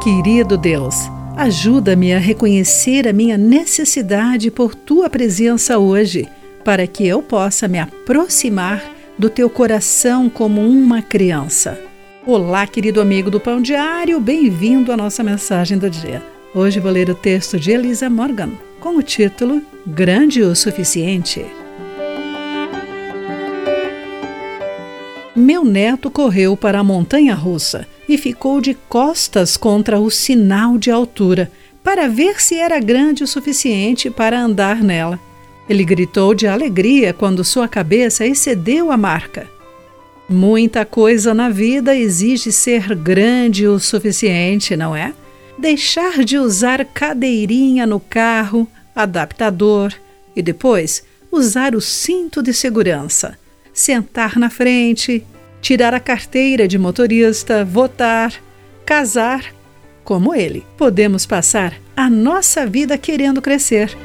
Querido Deus, ajuda-me a reconhecer a minha necessidade por tua presença hoje, para que eu possa me aproximar do teu coração como uma criança. Olá, querido amigo do Pão Diário, bem-vindo à nossa mensagem do dia. Hoje vou ler o texto de Elisa Morgan com o título Grande o Suficiente. Meu neto correu para a montanha russa e ficou de costas contra o sinal de altura para ver se era grande o suficiente para andar nela. Ele gritou de alegria quando sua cabeça excedeu a marca. Muita coisa na vida exige ser grande o suficiente, não é? Deixar de usar cadeirinha no carro, adaptador e depois usar o cinto de segurança sentar na frente, tirar a carteira de motorista, votar, casar. Como ele, podemos passar a nossa vida querendo crescer.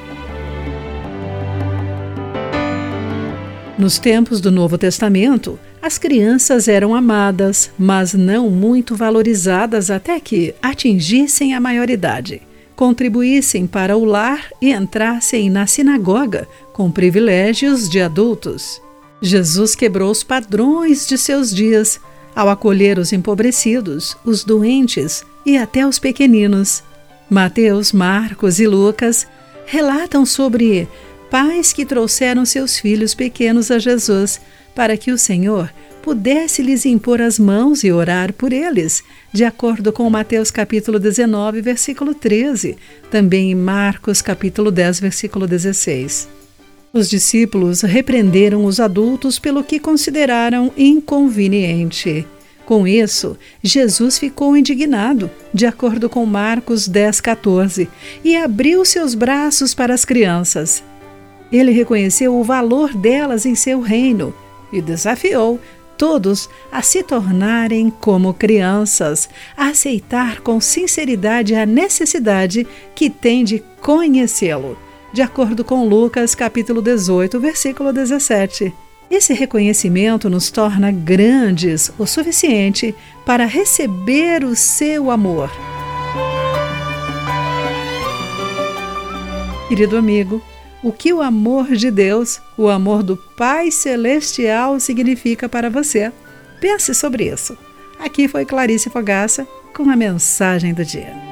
Nos tempos do Novo Testamento, as crianças eram amadas, mas não muito valorizadas até que atingissem a maioridade, contribuíssem para o lar e entrassem na sinagoga com privilégios de adultos. Jesus quebrou os padrões de seus dias ao acolher os empobrecidos, os doentes e até os pequeninos. Mateus, Marcos e Lucas relatam sobre pais que trouxeram seus filhos pequenos a Jesus para que o Senhor pudesse lhes impor as mãos e orar por eles, de acordo com Mateus capítulo 19, versículo 13, também em Marcos capítulo 10, versículo 16. Os discípulos repreenderam os adultos pelo que consideraram inconveniente. Com isso, Jesus ficou indignado, de acordo com Marcos 10,14, e abriu seus braços para as crianças. Ele reconheceu o valor delas em seu reino e desafiou todos a se tornarem como crianças, a aceitar com sinceridade a necessidade que tem de conhecê-lo de acordo com Lucas capítulo 18, versículo 17. Esse reconhecimento nos torna grandes o suficiente para receber o seu amor. Querido amigo, o que o amor de Deus, o amor do Pai Celestial significa para você? Pense sobre isso. Aqui foi Clarice Fogaça com a mensagem do dia.